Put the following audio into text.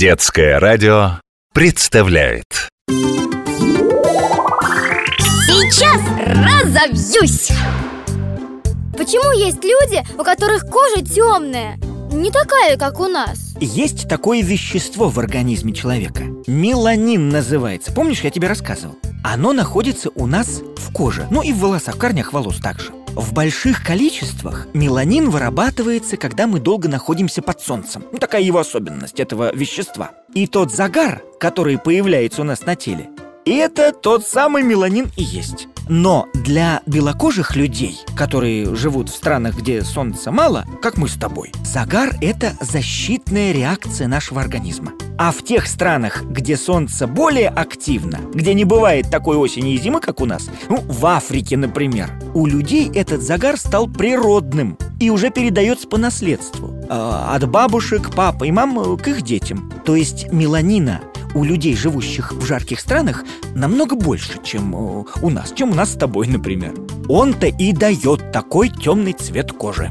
Детское радио представляет Сейчас разобьюсь! Почему есть люди, у которых кожа темная? Не такая, как у нас Есть такое вещество в организме человека Меланин называется Помнишь, я тебе рассказывал? Оно находится у нас в коже Ну и в волосах, в корнях волос также в больших количествах меланин вырабатывается, когда мы долго находимся под солнцем. Ну, такая его особенность этого вещества. И тот загар, который появляется у нас на теле, это тот самый меланин и есть. Но для белокожих людей, которые живут в странах, где солнца мало, как мы с тобой, загар – это защитная реакция нашего организма. А в тех странах, где солнце более активно, где не бывает такой осени и зимы, как у нас, ну, в Африке, например, у людей этот загар стал природным и уже передается по наследству. Э, от бабушек, папы и мам к их детям. То есть меланина у людей, живущих в жарких странах, намного больше, чем э, у нас, чем у нас с тобой, например. Он-то и дает такой темный цвет кожи.